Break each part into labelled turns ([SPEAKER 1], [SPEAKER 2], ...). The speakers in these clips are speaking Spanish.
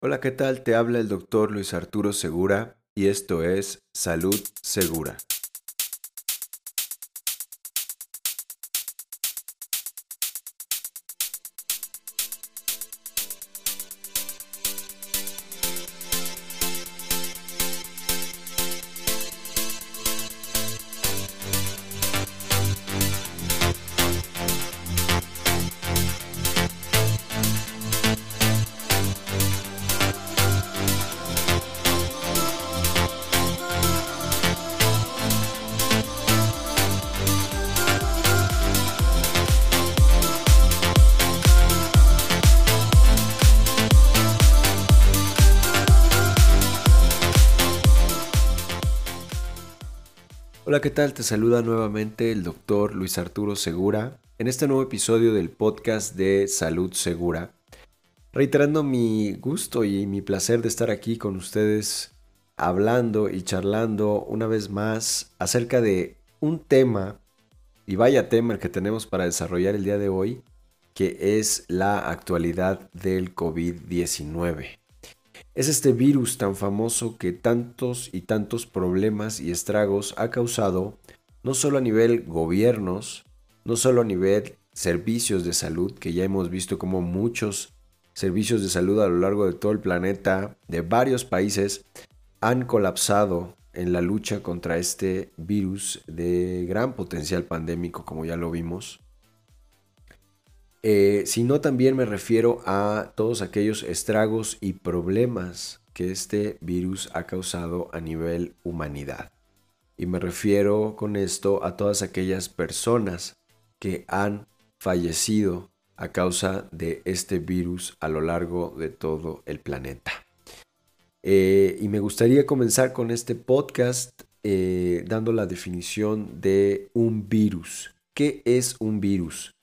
[SPEAKER 1] Hola, ¿qué tal? Te habla el doctor Luis Arturo Segura y esto es Salud Segura. Hola, ¿qué tal? Te saluda nuevamente el doctor Luis Arturo Segura en este nuevo episodio del podcast de Salud Segura, reiterando mi gusto y mi placer de estar aquí con ustedes hablando y charlando una vez más acerca de un tema, y vaya tema el que tenemos para desarrollar el día de hoy, que es la actualidad del COVID-19. Es este virus tan famoso que tantos y tantos problemas y estragos ha causado, no solo a nivel gobiernos, no solo a nivel servicios de salud, que ya hemos visto como muchos servicios de salud a lo largo de todo el planeta, de varios países, han colapsado en la lucha contra este virus de gran potencial pandémico, como ya lo vimos. Eh, sino también me refiero a todos aquellos estragos y problemas que este virus ha causado a nivel humanidad. Y me refiero con esto a todas aquellas personas que han fallecido a causa de este virus a lo largo de todo el planeta. Eh, y me gustaría comenzar con este podcast eh, dando la definición de un virus. ¿Qué es un virus?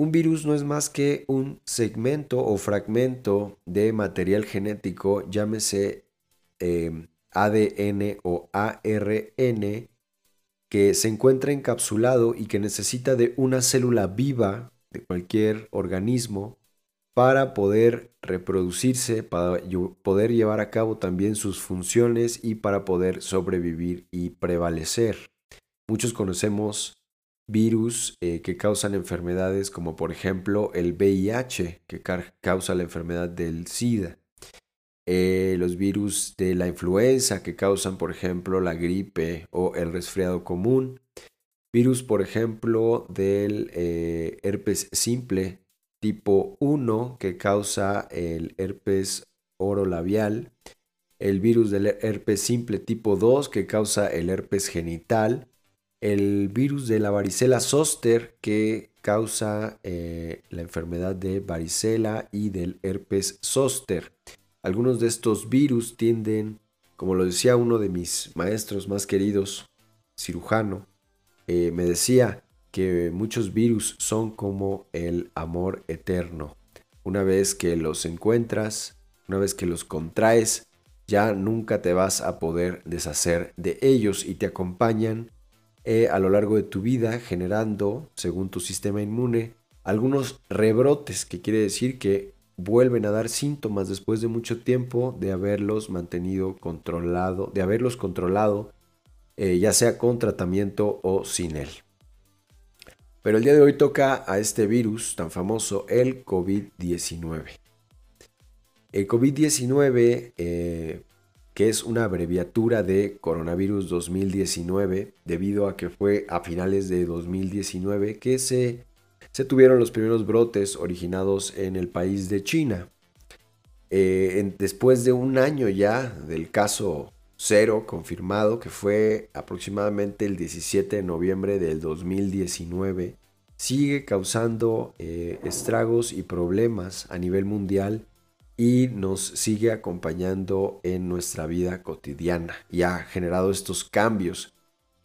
[SPEAKER 1] Un virus no es más que un segmento o fragmento de material genético, llámese em, ADN o ARN, que se encuentra encapsulado y que necesita de una célula viva de cualquier organismo para poder reproducirse, para poder llevar a cabo también sus funciones y para poder sobrevivir y prevalecer. Muchos conocemos virus eh, que causan enfermedades como por ejemplo el VIH que causa la enfermedad del SIDA. Eh, los virus de la influenza que causan por ejemplo la gripe o el resfriado común. Virus por ejemplo del eh, herpes simple tipo 1 que causa el herpes orolabial. El virus del herpes simple tipo 2 que causa el herpes genital el virus de la varicela zoster que causa eh, la enfermedad de varicela y del herpes zoster. Algunos de estos virus tienden, como lo decía uno de mis maestros más queridos, cirujano, eh, me decía que muchos virus son como el amor eterno. Una vez que los encuentras, una vez que los contraes, ya nunca te vas a poder deshacer de ellos y te acompañan eh, a lo largo de tu vida generando, según tu sistema inmune, algunos rebrotes, que quiere decir que vuelven a dar síntomas después de mucho tiempo de haberlos mantenido controlado, de haberlos controlado, eh, ya sea con tratamiento o sin él. Pero el día de hoy toca a este virus tan famoso, el COVID-19. El COVID-19 que es una abreviatura de coronavirus 2019, debido a que fue a finales de 2019 que se, se tuvieron los primeros brotes originados en el país de China. Eh, después de un año ya del caso cero confirmado, que fue aproximadamente el 17 de noviembre del 2019, sigue causando eh, estragos y problemas a nivel mundial y nos sigue acompañando en nuestra vida cotidiana y ha generado estos cambios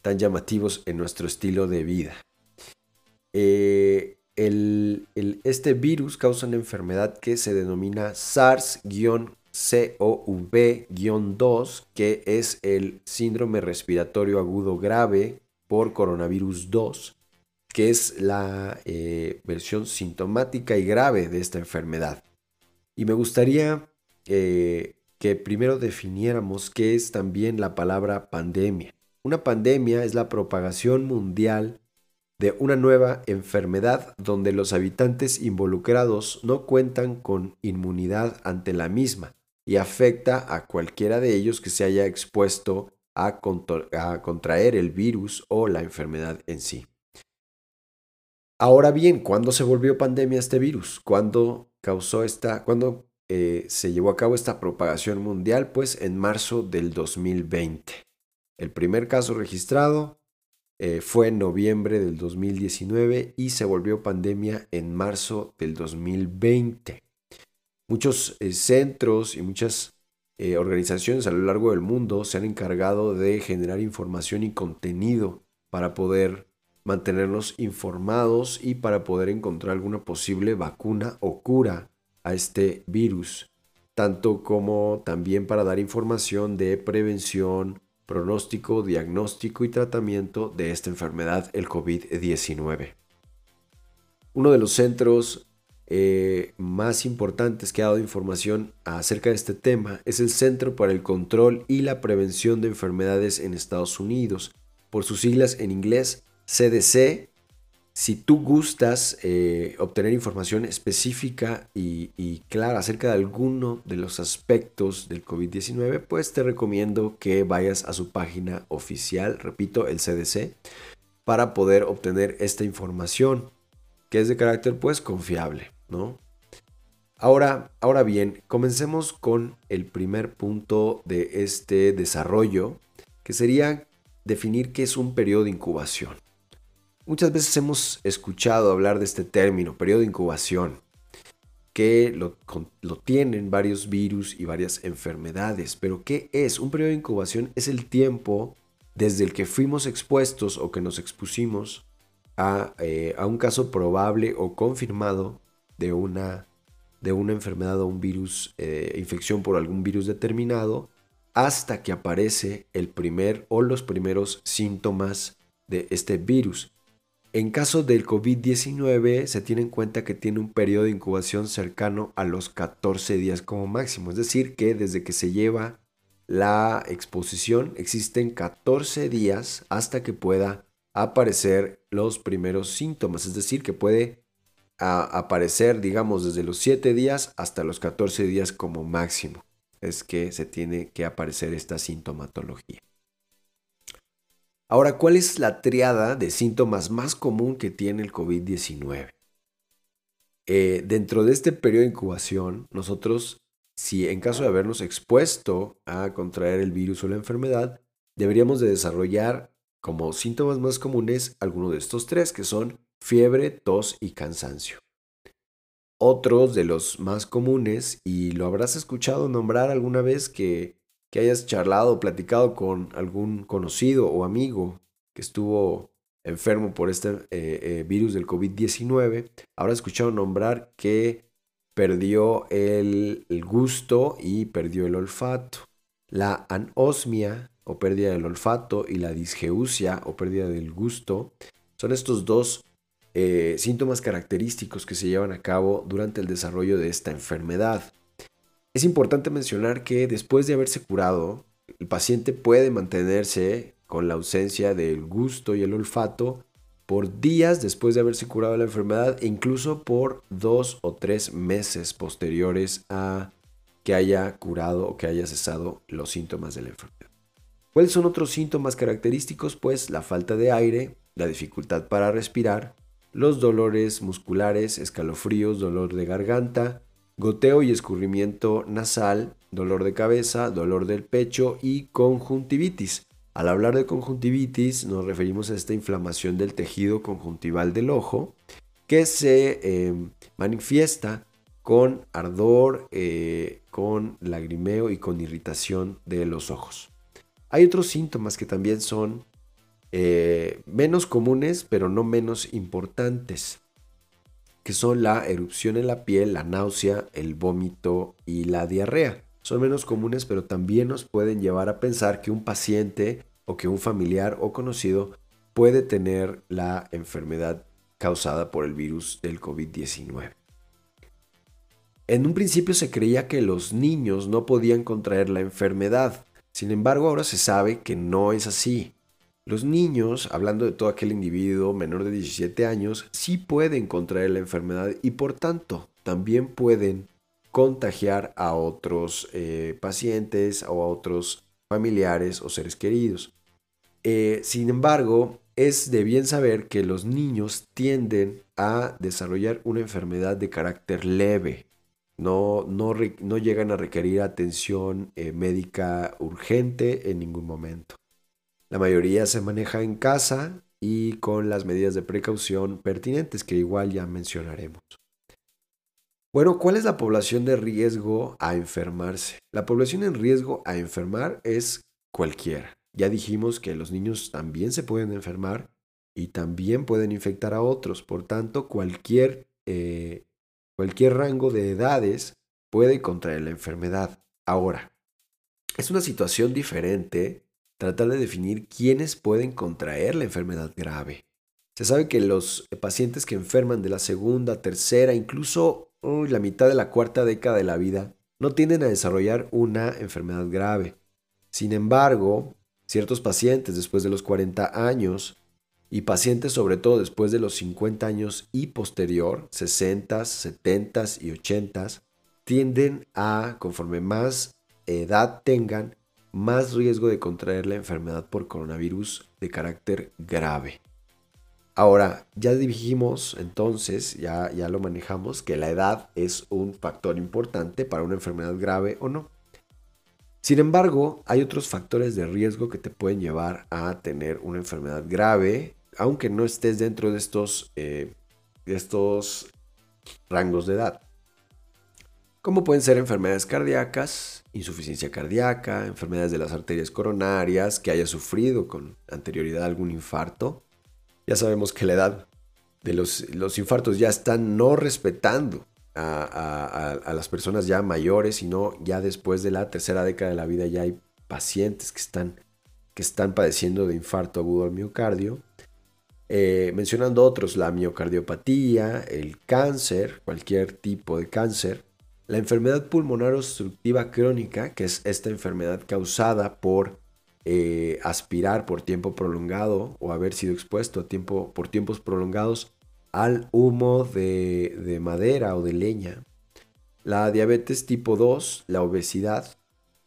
[SPEAKER 1] tan llamativos en nuestro estilo de vida. Eh, este virus causa una enfermedad que se denomina SARS-CoV-2, que es el síndrome respiratorio agudo grave por coronavirus 2, que es la eh, versión sintomática y grave de esta enfermedad. Y me gustaría eh, que primero definiéramos qué es también la palabra pandemia. Una pandemia es la propagación mundial de una nueva enfermedad donde los habitantes involucrados no cuentan con inmunidad ante la misma y afecta a cualquiera de ellos que se haya expuesto a, contraer el virus o la enfermedad en sí. Ahora bien, ¿cuándo se volvió pandemia este virus? ¿Cuándo causó esta, cuándo eh, se llevó a cabo esta propagación mundial? Pues en marzo del 2020. El primer caso registrado eh, fue en noviembre del 2019 y se volvió pandemia en marzo del 2020. Muchos eh, centros y muchas organizaciones a lo largo del mundo se han encargado de generar información y contenido para poder mantenernos informados y para poder encontrar alguna posible vacuna o cura a este virus, tanto como también para dar información de prevención, pronóstico, diagnóstico y tratamiento de esta enfermedad, el COVID-19. Uno de los centros eh, más importantes que ha dado información acerca de este tema es el Centro para el Control y la Prevención de Enfermedades en Estados Unidos, por sus siglas en inglés CDC si tú gustas eh, obtener información específica y, clara acerca de alguno de los aspectos del COVID-19, pues te recomiendo que vayas a su página oficial, repito, el CDC, para poder obtener esta información, que es de carácter pues confiable, ¿no? Ahora, ahora bien, comencemos con el primer punto de este desarrollo, que sería definir qué es un periodo de incubación. Muchas veces hemos escuchado hablar de este término, periodo de incubación, que lo, tienen varios virus y varias enfermedades. Pero ¿qué es? Un periodo de incubación es el tiempo desde el que fuimos expuestos o que nos expusimos a, eh, un caso probable o confirmado de una, de una enfermedad o un virus, eh, infección por algún virus determinado, hasta que aparece el primer o los primeros síntomas de este virus. En caso del COVID-19 se tiene en cuenta que tiene un periodo de incubación cercano a los 14 días como máximo, es decir, que desde que se lleva la exposición existen 14 días hasta que pueda aparecer los primeros síntomas, es decir, que puede aparecer, digamos, desde los 7 días hasta los 14 días como máximo, es que se tiene que aparecer esta sintomatología. Ahora, ¿cuál es la triada de síntomas más común que tiene el COVID-19? Eh, dentro de este periodo de incubación, nosotros, si en caso de habernos expuesto a contraer el virus o la enfermedad, deberíamos de desarrollar como síntomas más comunes alguno de estos tres, que son fiebre, tos y cansancio. Otros de los más comunes, y lo habrás escuchado nombrar alguna vez que que hayas charlado platicado con algún conocido o amigo que estuvo enfermo por este eh, eh, virus del COVID-19, habrá escuchado nombrar que perdió el, gusto y perdió el olfato. La anosmia o pérdida del olfato y la disgeusia o pérdida del gusto son estos dos eh, síntomas característicos que se llevan a cabo durante el desarrollo de esta enfermedad. Es importante mencionar que después de haberse curado, el paciente puede mantenerse con la ausencia del gusto y el olfato por días después de haberse curado la enfermedad e incluso por dos o tres meses posteriores a que haya curado o que haya cesado los síntomas de la enfermedad. ¿Cuáles son otros síntomas característicos? Pues la falta de aire, la dificultad para respirar, los dolores musculares, escalofríos, dolor de garganta, goteo y escurrimiento nasal, dolor de cabeza, dolor del pecho y conjuntivitis. Al hablar de conjuntivitis nos referimos a esta inflamación del tejido conjuntival del ojo que se em, manifiesta con ardor, eh, con lagrimeo y con irritación de los ojos. Hay otros síntomas que también son eh, menos comunes pero no menos importantes que son la erupción en la piel, la náusea, el vómito y la diarrea. Son menos comunes, pero también nos pueden llevar a pensar que un paciente o que un familiar o conocido puede tener la enfermedad causada por el virus del COVID-19. En un principio se creía que los niños no podían contraer la enfermedad, sin embargo ahora se sabe que no es así. Los niños, hablando de todo aquel individuo menor de 17 años, sí pueden contraer la enfermedad y por tanto también pueden contagiar a otros eh, pacientes o a otros familiares o seres queridos. Eh, sin embargo, es de bien saber que los niños tienden a desarrollar una enfermedad de carácter leve. No, no, no llegan a requerir atención eh, médica urgente en ningún momento. La mayoría se maneja en casa y con las medidas de precaución pertinentes que igual ya mencionaremos. Bueno, ¿cuál es la población de riesgo a enfermarse? La población en riesgo a enfermar es cualquiera. Ya dijimos que los niños también se pueden enfermar y también pueden infectar a otros. Por tanto, cualquier, eh, cualquier rango de edades puede contraer la enfermedad. Ahora, es una situación diferente tratar de definir quiénes pueden contraer la enfermedad grave. Se sabe que los pacientes que enferman de la segunda, tercera, incluso la mitad de la cuarta década de la vida, no tienden a desarrollar una enfermedad grave. Sin embargo, Ciertos pacientes después de los 40 años y pacientes sobre todo después de los 50 años y posterior, 60, 70 y 80, tienden a, conforme más edad tengan, más riesgo de contraer la enfermedad por coronavirus de carácter grave. Ahora, ya dijimos entonces, ya, ya lo manejamos, que la edad es un factor importante para una enfermedad grave o no. Sin embargo, hay otros factores de riesgo que te pueden llevar a tener una enfermedad grave, aunque no estés dentro de estos, eh, estos rangos de edad. Como pueden ser enfermedades cardíacas, insuficiencia cardíaca, enfermedades de las arterias coronarias, que haya sufrido con anterioridad algún infarto. Ya sabemos que la edad de los, infartos ya están no respetando a, las personas ya mayores, sino ya después de la tercera década de la vida ya hay pacientes que están, que están padeciendo de infarto agudo al miocardio. Eh, mencionando otros, la miocardiopatía, el cáncer, cualquier tipo de cáncer, la enfermedad pulmonar obstructiva crónica, que es esta enfermedad causada por eh, aspirar por tiempo prolongado o haber sido expuesto a tiempo, por tiempos prolongados al humo de, madera o de leña. La diabetes tipo 2, la obesidad,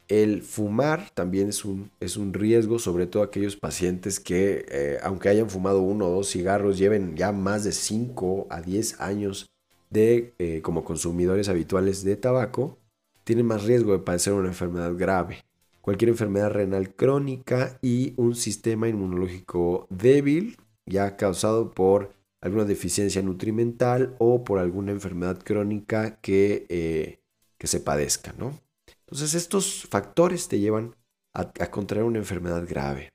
[SPEAKER 1] el fumar también es un, es un, riesgo, sobre todo aquellos pacientes que, eh, aunque hayan fumado uno o dos cigarros, lleven ya más de 5 a 10 años de, eh, como consumidores habituales de tabaco, tienen más riesgo de padecer una enfermedad grave. Cualquier enfermedad renal crónica y un sistema inmunológico débil, ya causado por alguna deficiencia nutrimental o por alguna enfermedad crónica que, eh, que se padezca, ¿no? Entonces estos factores te llevan a, a contraer una enfermedad grave.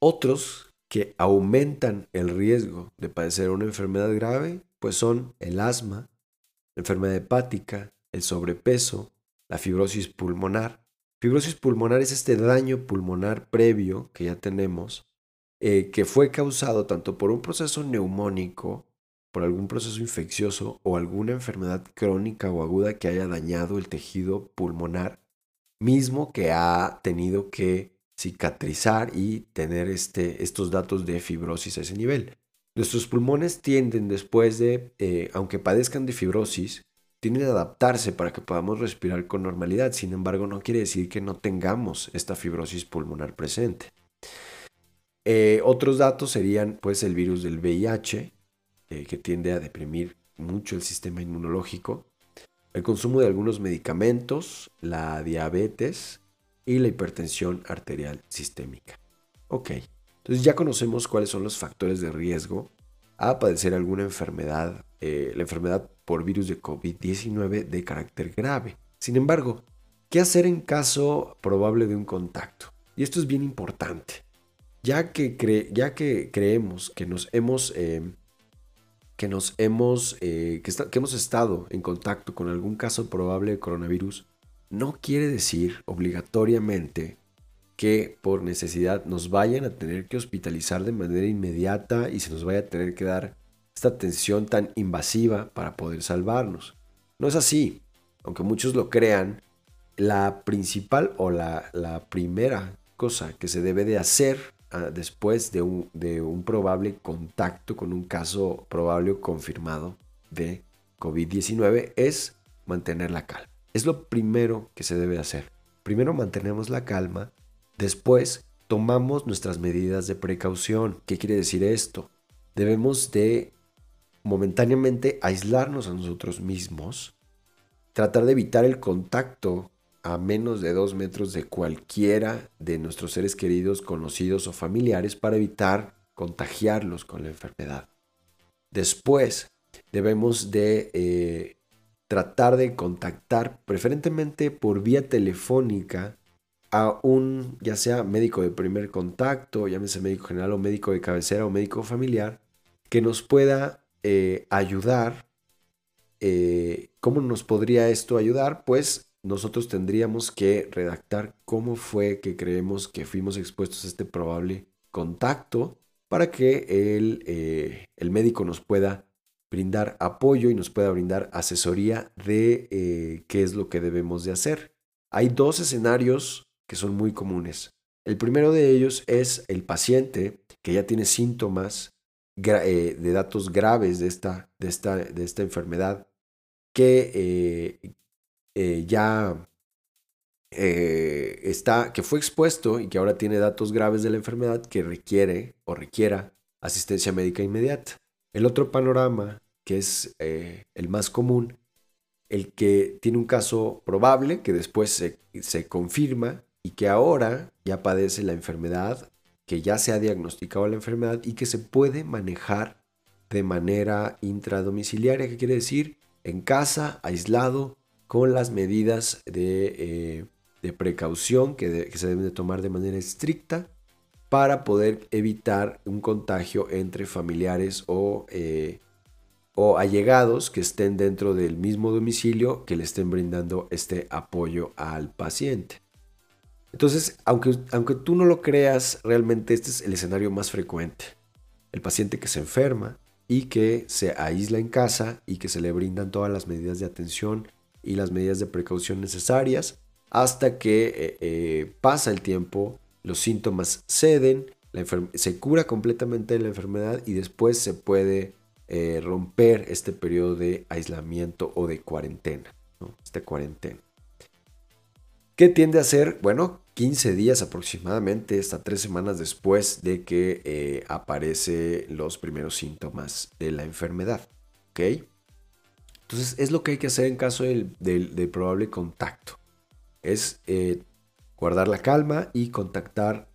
[SPEAKER 1] Otros que aumentan el riesgo de padecer una enfermedad grave, pues son el asma, la enfermedad hepática, el sobrepeso, la fibrosis pulmonar. Fibrosis pulmonar es este daño pulmonar previo que ya tenemos eh, que fue causado tanto por un proceso neumónico, por algún proceso infeccioso o alguna enfermedad crónica o aguda que haya dañado el tejido pulmonar, mismo que ha tenido que cicatrizar y tener este, estos datos de fibrosis a ese nivel. Nuestros pulmones tienden después de, eh, aunque padezcan de fibrosis, tienden a adaptarse para que podamos respirar con normalidad. Sin embargo, no quiere decir que no tengamos esta fibrosis pulmonar presente. Eh, otros datos serían pues el virus del VIH, eh, que tiende a deprimir mucho el sistema inmunológico, el consumo de algunos medicamentos, la diabetes y la hipertensión arterial sistémica. Ok, entonces ya conocemos cuáles son los factores de riesgo a padecer alguna enfermedad, eh, la enfermedad por virus de COVID-19 de carácter grave. Sin embargo, ¿qué hacer en caso probable de un contacto? Y esto es bien importante ya que, creemos que nos hemos, em, que nos hemos, eh, que hemos estado en contacto con algún caso probable de coronavirus, no quiere decir obligatoriamente que por necesidad nos vayan a tener que hospitalizar de manera inmediata y se nos vaya a tener que dar esta atención tan invasiva para poder salvarnos. No es así. Aunque muchos lo crean, la principal o la, la primera cosa que se debe de hacer ah, después de un, de un probable contacto con un caso probable o confirmado de COVID-19 es mantener la calma. Es lo primero que se debe hacer. Primero mantenemos la calma, después tomamos nuestras medidas de precaución. ¿Qué quiere decir esto? Debemos de momentáneamente aislarnos a nosotros mismos, tratar de evitar el contacto a menos de dos metros de cualquiera de nuestros seres queridos, conocidos o familiares para evitar contagiarlos con la enfermedad. Después, debemos de eh, tratar de contactar preferentemente por vía telefónica a un, ya sea médico de primer contacto, llámese médico general o médico de cabecera o médico familiar, que nos pueda eh, ayudar. Eh, ¿Cómo nos podría esto ayudar? Pues nosotros tendríamos que redactar cómo fue que creemos que fuimos expuestos a este probable contacto para que el, eh, el médico nos pueda brindar apoyo y nos pueda brindar asesoría de qué es lo que debemos de hacer. Hay dos escenarios que son muy comunes. El primero de ellos es el paciente que ya tiene síntomas eh, de datos graves de esta, de esta, de esta enfermedad, que eh, ya está, que fue expuesto y que ahora tiene datos graves de la enfermedad que requiere o requiera asistencia médica inmediata. El otro panorama que es eh, el más común, el que tiene un caso probable que después se, se confirma y que ahora ya padece la enfermedad, que ya se ha diagnosticado la enfermedad y que se puede manejar de manera intradomiciliaria, que quiere decir en casa, aislado, con las medidas de, eh, precaución que, se deben de tomar de manera estricta para poder evitar un contagio entre familiares o eh, o allegados que estén dentro del mismo domicilio que le estén brindando este apoyo al paciente. Entonces, aunque, aunque tú no lo creas, realmente este es el escenario más frecuente. El paciente que se enferma y que se aísla en casa y que se le brindan todas las medidas de atención y las medidas de precaución necesarias hasta que eh, eh, pasa el tiempo, los síntomas ceden, se cura completamente la enfermedad y después se puede eh, romper este periodo de aislamiento o de cuarentena, ¿no? Esta cuarentena. ¿Qué tiende a ser? Bueno, 15 días aproximadamente, hasta 3 semanas después de que eh, aparecen los primeros síntomas de la enfermedad. ¿Ok? Entonces es lo que hay que hacer en caso del, probable contacto. Es eh, guardar la calma y contactar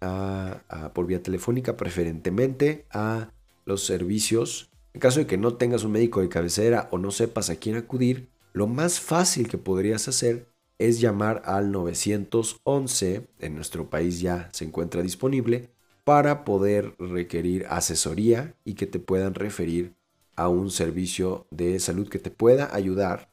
[SPEAKER 1] por vía telefónica preferentemente a los servicios en caso de que no tengas un médico de cabecera o no sepas a quién acudir, lo más fácil que podrías hacer es llamar al 911, en nuestro país ya se encuentra disponible, para poder requerir asesoría y que te puedan referir a un servicio de salud que te pueda ayudar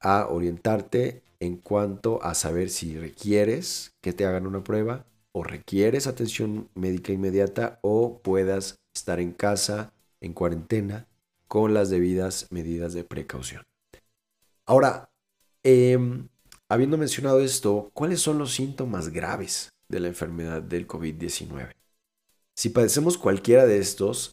[SPEAKER 1] a orientarte en cuanto a saber si requieres que te hagan una prueba o requieres atención médica inmediata o puedas estar en casa en cuarentena con las debidas medidas de precaución. Ahora, em, habiendo mencionado esto, ¿cuáles son los síntomas graves de la enfermedad del COVID-19? Si padecemos cualquiera de estos,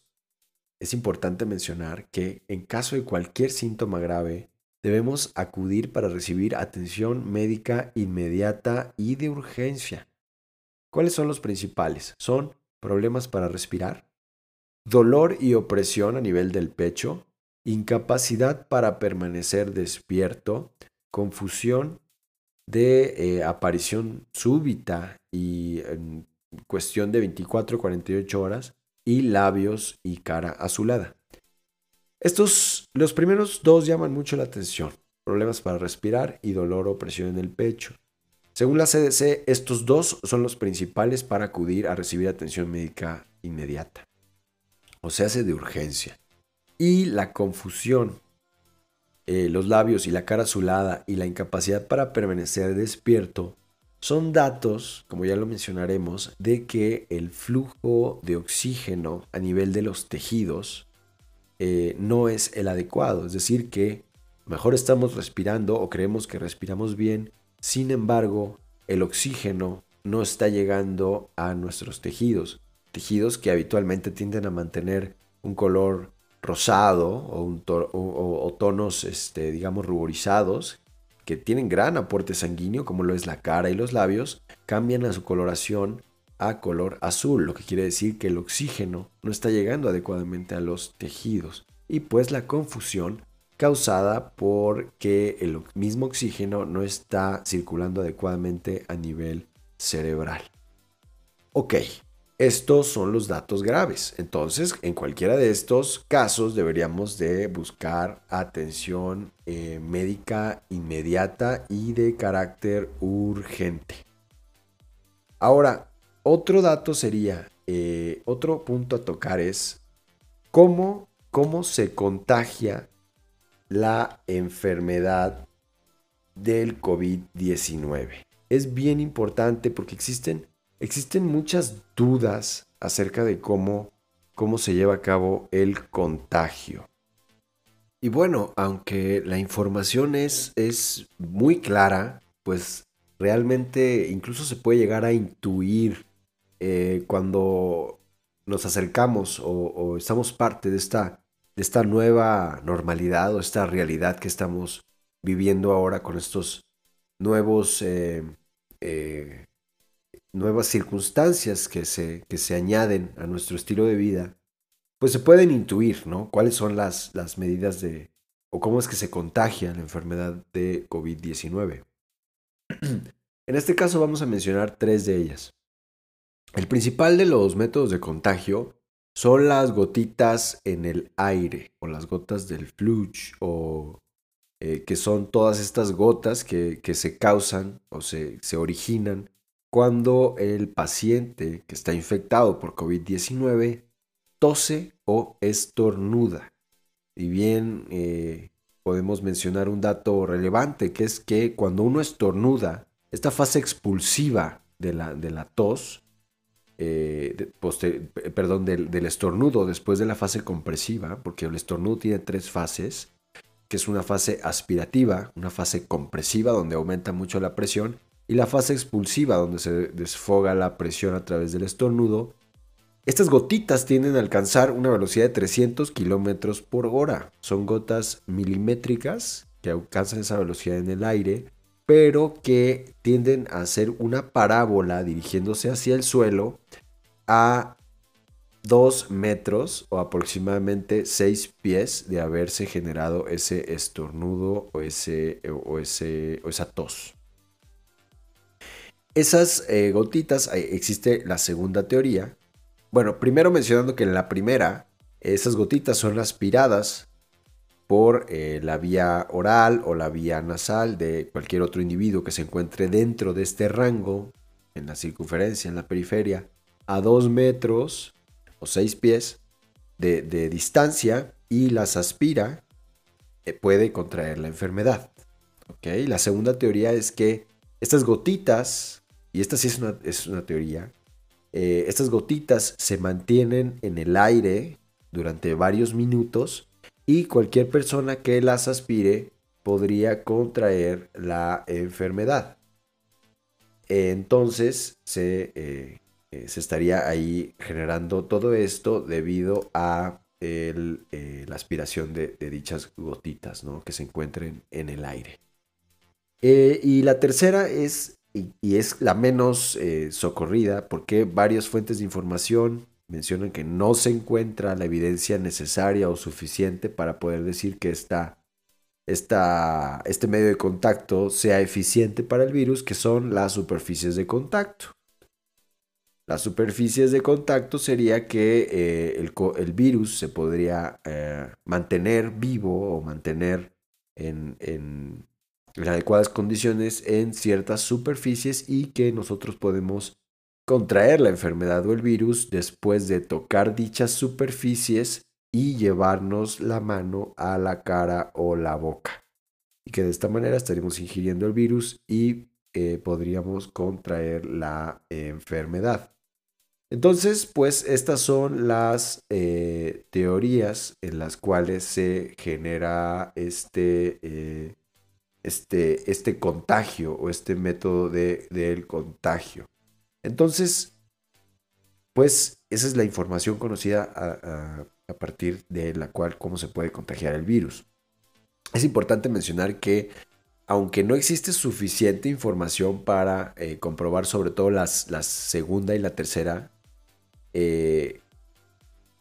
[SPEAKER 1] es importante mencionar que en caso de cualquier síntoma grave, debemos acudir para recibir atención médica inmediata y de urgencia. ¿Cuáles son los principales? Son problemas para respirar, dolor y opresión a nivel del pecho, incapacidad para permanecer despierto, confusión de eh, aparición súbita y en cuestión de 24 48 horas y labios y cara azulada. Estos, los primeros dos llaman mucho la atención, problemas para respirar y dolor o opresión en el pecho. Según la CDC, estos dos son los principales para acudir a recibir atención médica inmediata o se hace de urgencia. Y la confusión, eh, los labios y la cara azulada y la incapacidad para permanecer despierto son datos, como ya lo mencionaremos, de que el flujo de oxígeno a nivel de los tejidos eh, no es el adecuado. Es decir, que mejor estamos respirando o creemos que respiramos bien, sin embargo, el oxígeno no está llegando a nuestros tejidos, tejidos que habitualmente tienden a mantener un color rosado o, tonos, este, digamos, ruborizados, que tienen gran aporte sanguíneo, como lo es la cara y los labios, cambian a su coloración a color azul, lo que quiere decir que el oxígeno no está llegando adecuadamente a los tejidos. Y pues la confusión causada por que el mismo oxígeno no está circulando adecuadamente a nivel cerebral. Ok, estos son los datos graves. Entonces, en cualquiera de estos casos deberíamos de buscar atención eh, médica inmediata y de carácter urgente. Ahora, otro dato sería, eh, otro punto a tocar es cómo, cómo se contagia la enfermedad del COVID-19. Es bien importante porque existen existen muchas dudas acerca de cómo, cómo se lleva a cabo el contagio. Y bueno, aunque la información es, es muy clara, pues realmente incluso se puede llegar a intuir eh, cuando nos acercamos o, estamos parte de esta, de esta nueva normalidad o esta realidad que estamos viviendo ahora con estos nuevos eh, eh, nuevas circunstancias que se, que se añaden a nuestro estilo de vida, pues se pueden intuir, ¿no? ¿Cuáles son las, las medidas de, o cómo es que se contagia la enfermedad de COVID-19? en este caso vamos a mencionar tres de ellas. El principal de los métodos de contagio son las gotitas en el aire o las gotas del fluch o eh, que son todas estas gotas que, que se causan o se, se originan cuando el paciente que está infectado por COVID-19 tose o estornuda. Y bien, eh, podemos mencionar un dato relevante, que es que cuando uno estornuda, esta fase expulsiva de la, de la tos, eh, perdón, del, del, estornudo después de la fase compresiva, porque el estornudo tiene tres fases, que es una fase aspirativa, una fase compresiva donde aumenta mucho la presión y la fase expulsiva donde se desfoga la presión a través del estornudo, estas gotitas tienden a alcanzar una velocidad de 300 kilómetros por hora. Son gotas milimétricas que alcanzan esa velocidad en el aire, pero que tienden a hacer una parábola dirigiéndose hacia el suelo a 2 metros o aproximadamente 6 pies de haberse generado ese estornudo o, ese, o esa tos. Esas eh, gotitas, existe la segunda teoría. Bueno, primero mencionando que en la primera, esas gotitas son aspiradas por eh, la vía oral o la vía nasal de cualquier otro individuo que se encuentre dentro de este rango, en la circunferencia, en la periferia, a dos metros o seis pies de, distancia y las aspira, eh, puede contraer la enfermedad. ¿Okay? La segunda teoría es que estas gotitas y esta sí es una, es una teoría, eh, estas gotitas se mantienen en el aire durante varios minutos y cualquier persona que las aspire podría contraer la enfermedad. Entonces se, eh, eh, se estaría ahí generando todo esto debido a la aspiración de, dichas gotitas ¿no? que se encuentren en el aire. y la tercera es y, es la menos eh, socorrida porque varias fuentes de información mencionan que no se encuentra la evidencia necesaria o suficiente para poder decir que este medio de contacto sea eficiente para el virus, que son las superficies de contacto. Las superficies de contacto sería que eh, el, virus se podría eh, mantener vivo o mantener en, en adecuadas condiciones en ciertas superficies y que nosotros podemos contraer la enfermedad o el virus después de tocar dichas superficies y llevarnos la mano a la cara o la boca. Y que de esta manera estaríamos ingiriendo el virus y eh, podríamos contraer la enfermedad. Entonces, pues estas son las eh, teorías en las cuales se genera este, eh, este, este contagio o este método de, del contagio. Entonces, pues esa es la información conocida a, partir de la cual cómo se puede contagiar el virus. Es importante mencionar que aunque no existe suficiente información para eh, comprobar sobre todo las, la segunda y la tercera, eh,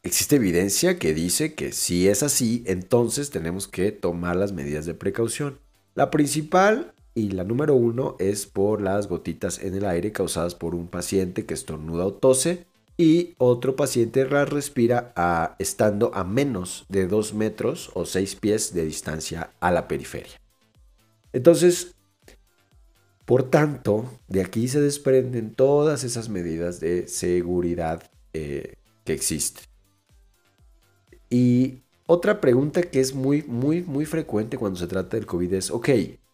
[SPEAKER 1] existe evidencia que dice que si es así, entonces tenemos que tomar las medidas de precaución. La principal y la número uno es por las gotitas en el aire causadas por un paciente que estornuda o tose y otro paciente respira a, estando a menos de 2 metros o 6 pies de distancia a la periferia. Entonces, por tanto, de aquí se desprenden todas esas medidas de seguridad eh, que existen. Y otra pregunta que es muy, muy, muy frecuente cuando se trata del COVID es, ok,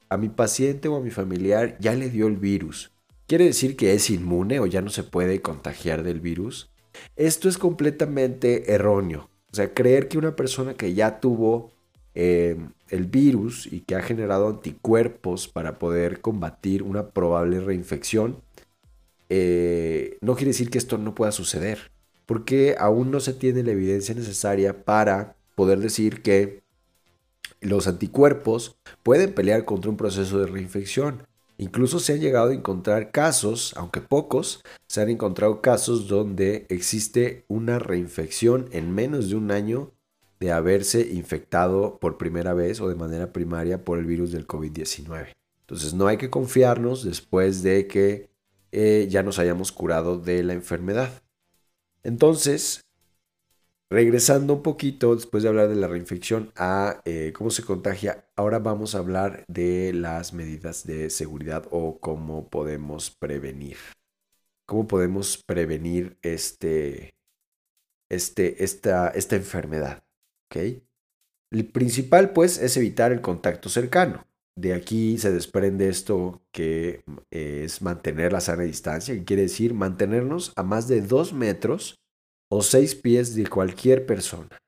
[SPEAKER 1] a mi paciente o a mi familiar ya le dio el virus. ¿Quiere decir que es inmune o ya no se puede contagiar del virus? Esto es completamente erróneo. O sea, creer que una persona que ya tuvo eh, el virus y que ha generado anticuerpos para poder combatir una probable reinfección, eh, no quiere decir que esto no pueda suceder, porque aún no se tiene la evidencia necesaria para poder decir que los anticuerpos pueden pelear contra un proceso de reinfección. Incluso se han llegado a encontrar casos, aunque pocos, se han encontrado casos donde existe una reinfección en menos de un año de haberse infectado por primera vez o de manera primaria por el virus del COVID-19. Entonces no hay que confiarnos después de que eh, ya nos hayamos curado de la enfermedad. Entonces, Regresando un poquito, después de hablar de la reinfección, a eh, cómo se contagia, ahora vamos a hablar de las medidas de seguridad o cómo podemos prevenir. ¿Cómo podemos prevenir este, este, esta, esta enfermedad? El principal, pues, es evitar el contacto cercano. De aquí se desprende esto que eh, es mantener la sana distancia, que quiere decir mantenernos a más de dos metros o seis pies de cualquier persona.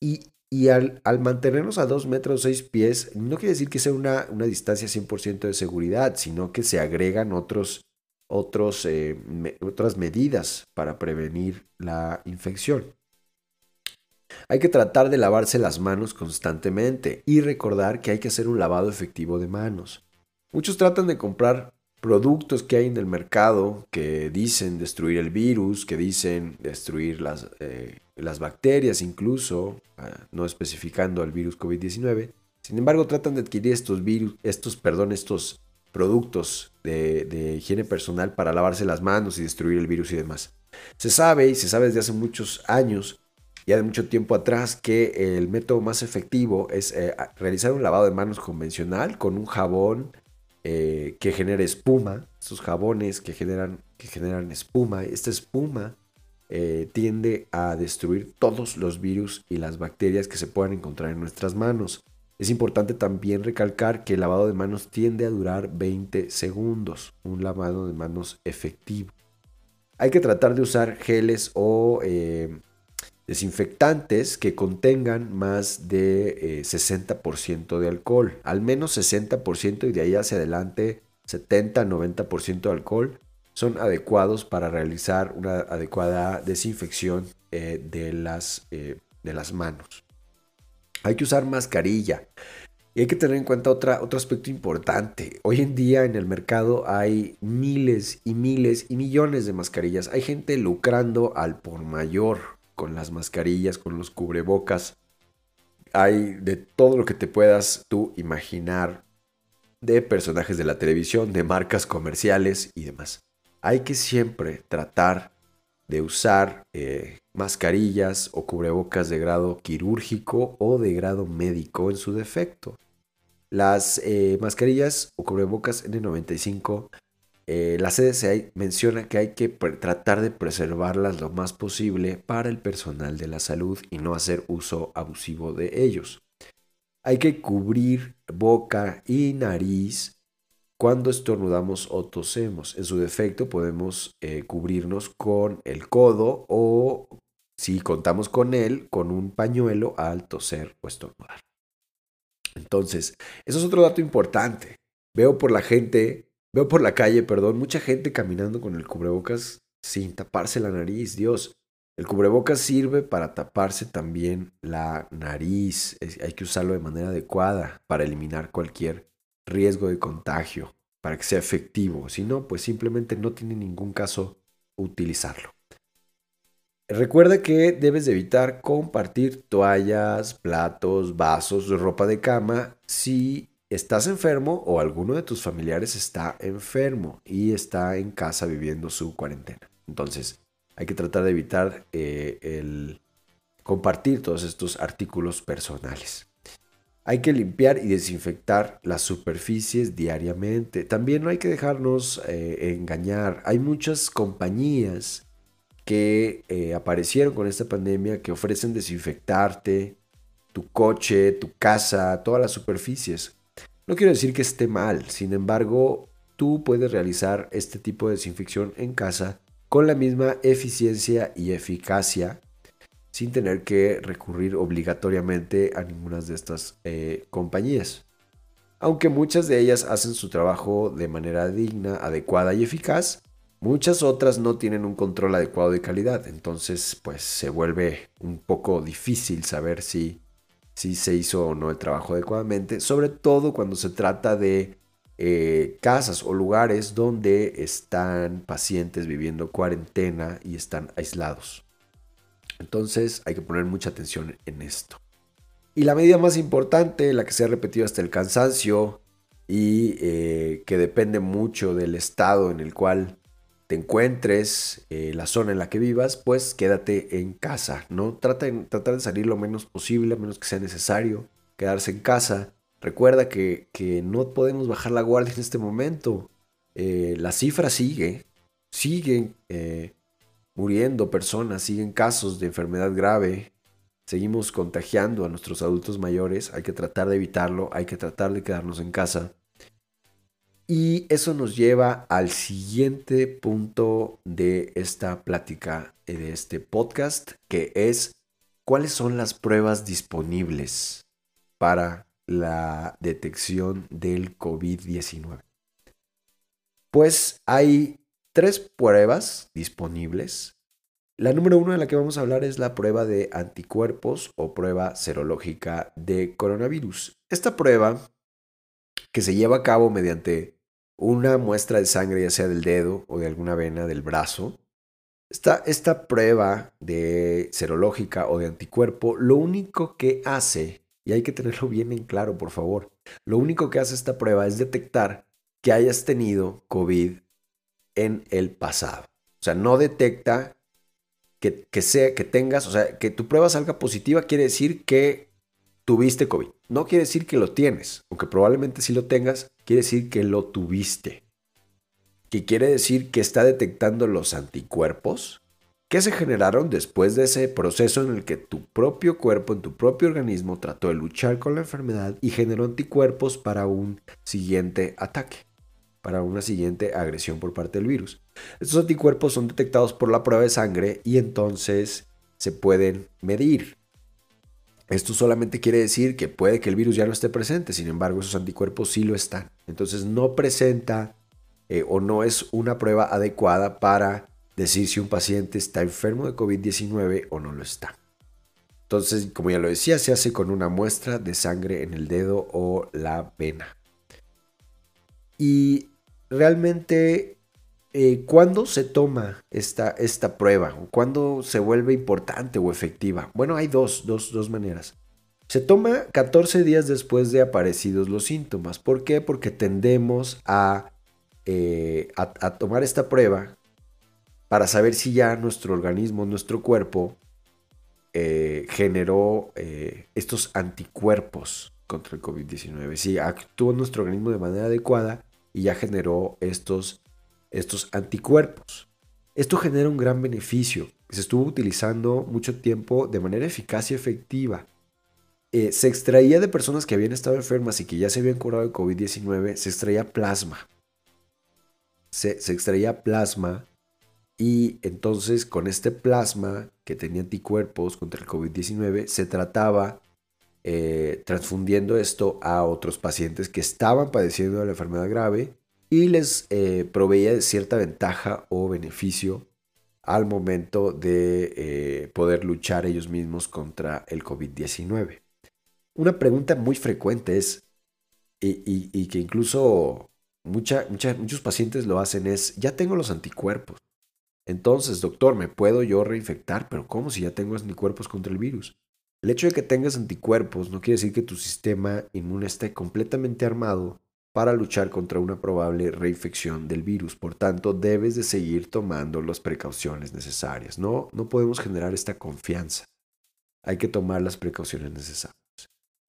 [SPEAKER 1] Y, al, mantenernos a dos metros seis pies, no quiere decir que sea una, una distancia 100% de seguridad, sino que se agregan otros, otros, eh, otras medidas para prevenir la infección. Hay que tratar de lavarse las manos constantemente y recordar que hay que hacer un lavado efectivo de manos. Muchos tratan de comprar productos que hay en el mercado que dicen destruir el virus, que dicen destruir las, eh, las bacterias incluso, ah, no especificando el virus COVID-19. Sin embargo, tratan de adquirir estos virus, estos, perdón, estos productos de, de higiene personal para lavarse las manos y destruir el virus y demás. Se sabe, y se sabe desde hace muchos años, ya de mucho tiempo atrás, que el método más efectivo es eh, realizar un lavado de manos convencional con un jabón eh, que genera espuma, esos jabones que generan, que generan espuma. Esta espuma eh, tiende a destruir todos los virus y las bacterias que se puedan encontrar en nuestras manos. Es importante también recalcar que el lavado de manos tiende a durar 20 segundos, un lavado de manos efectivo. Hay que tratar de usar geles o eh, desinfectantes que contengan más de 60% eh, de alcohol, al menos 60% y de ahí hacia adelante 70-90% de alcohol son adecuados para realizar una adecuada desinfección eh, de, las, eh, de las manos. Hay que usar mascarilla. Y hay que tener en cuenta otro aspecto importante. Hoy en día en el mercado hay miles y miles y millones de mascarillas. Hay gente lucrando al por mayor con las mascarillas, con los cubrebocas. Hay de todo lo que te puedas tú imaginar de personajes de la televisión, de marcas comerciales y demás. Hay que siempre tratar de usar eh, mascarillas o cubrebocas de grado quirúrgico o de grado médico en su defecto. Las eh, mascarillas o cubrebocas N95 eh, la CDC menciona que hay que tratar de preservarlas lo más posible para el personal de la salud y no hacer uso abusivo de ellos. Hay que cubrir boca y nariz cuando estornudamos o tosemos. En su defecto podemos eh, cubrirnos con el codo o, si contamos con él, con un pañuelo al toser o estornudar. Entonces, eso es otro dato importante. Veo por la gente, veo por la calle, perdón, mucha gente caminando con el cubrebocas sin taparse la nariz. Dios, el cubrebocas sirve para taparse también la nariz. hay que usarlo de manera adecuada para eliminar cualquier riesgo de contagio, para que sea efectivo. Si no, pues simplemente no tiene ningún caso utilizarlo. Recuerda que debes evitar compartir toallas, platos, vasos, ropa de cama si estás enfermo o alguno de tus familiares está enfermo y está en casa viviendo su cuarentena. Entonces, hay que tratar de evitar eh, el compartir todos estos artículos personales. Hay que limpiar y desinfectar las superficies diariamente. También no hay que dejarnos eh, engañar. Hay muchas compañías que eh, aparecieron con esta pandemia que ofrecen desinfectarte tu coche, tu casa, todas las superficies. No quiero decir que esté mal, sin embargo, tú puedes realizar este tipo de desinfección en casa con la misma eficiencia y eficacia sin tener que recurrir obligatoriamente a ninguna de estas eh, compañías. Aunque muchas de ellas hacen su trabajo de manera digna, adecuada y eficaz, muchas otras no tienen un control adecuado de calidad. Entonces, pues se vuelve un poco difícil saber si, si se hizo o no el trabajo adecuadamente, sobre todo cuando se trata de eh, casas o lugares donde están pacientes viviendo cuarentena y están aislados. Entonces hay que poner mucha atención en esto. Y la medida más importante, la que se ha repetido hasta el cansancio y eh, que depende mucho del estado en el cual te encuentres, eh, la zona en la que vivas, pues quédate en casa, ¿no? Trata de, de salir lo menos posible, a menos que sea necesario, quedarse en casa Recuerda que, no podemos bajar la guardia en este momento. Eh, la cifra sigue, siguen eh, muriendo personas, siguen casos de enfermedad grave, seguimos contagiando a nuestros adultos mayores, hay que tratar de evitarlo, hay que tratar de quedarnos en casa. Y eso nos lleva al siguiente punto de esta plática, eh, de este podcast, que es cuáles son las pruebas disponibles para la detección del COVID-19? Pues hay tres pruebas disponibles. La número uno de la que vamos a hablar es la prueba de anticuerpos o prueba serológica de coronavirus. Esta prueba, que se lleva a cabo mediante una muestra de sangre, ya sea del dedo o de alguna vena del brazo, esta, esta prueba de serológica o de anticuerpo, lo único que hace y hay que tenerlo bien en claro, por favor. Lo único que hace esta prueba es detectar que hayas tenido COVID en el pasado. O sea, no detecta que, que, sea, que tengas, o sea, que tu prueba salga positiva quiere decir que tuviste COVID. No quiere decir que lo tienes, aunque probablemente si lo tengas, quiere decir que lo tuviste. Que quiere decir que está detectando los anticuerpos que se generaron después de ese proceso en el que tu propio cuerpo, en tu propio organismo, trató de luchar con la enfermedad y generó anticuerpos para un siguiente ataque, para una siguiente agresión por parte del virus. Estos anticuerpos son detectados por la prueba de sangre y entonces se pueden medir. Esto solamente quiere decir que puede que el virus ya no esté presente, sin embargo esos anticuerpos sí lo están. Entonces no presenta eh, o no es una prueba adecuada para decir si un paciente está enfermo de COVID-19 o no lo está. Entonces, como ya lo decía, se hace con una muestra de sangre en el dedo o la vena. Y realmente, eh, ¿cuándo se toma esta, esta prueba? ¿Cuándo se vuelve importante o efectiva? Bueno, hay dos, dos, maneras. Se toma 14 días después de aparecidos los síntomas. ¿Por qué? Porque tendemos a, eh, a tomar esta prueba para saber si ya nuestro organismo, nuestro cuerpo, eh, generó estos anticuerpos contra el COVID-19. Si actuó nuestro organismo de manera adecuada y ya generó estos, estos anticuerpos. Esto genera un gran beneficio. Se estuvo utilizando mucho tiempo de manera eficaz y efectiva. eh, se extraía de personas que habían estado enfermas y que ya se habían curado de COVID-19, se extraía plasma. Se, extraía plasma y entonces con este plasma que tenía anticuerpos contra el COVID-19 se trataba eh, transfundiendo esto a otros pacientes que estaban padeciendo de la enfermedad grave y les eh, proveía cierta ventaja o beneficio al momento de eh, poder luchar ellos mismos contra el COVID-19. Una pregunta muy frecuente es, y, que incluso muchos pacientes lo hacen, es, ya tengo los anticuerpos. Entonces, doctor, ¿me puedo yo reinfectar? Pero ¿cómo si ya tengo anticuerpos contra el virus? El hecho de que tengas anticuerpos no quiere decir que tu sistema inmune esté completamente armado para luchar contra una probable reinfección del virus. Por tanto, debes de seguir tomando las precauciones necesarias. No, no podemos generar esta confianza. Hay que tomar las precauciones necesarias.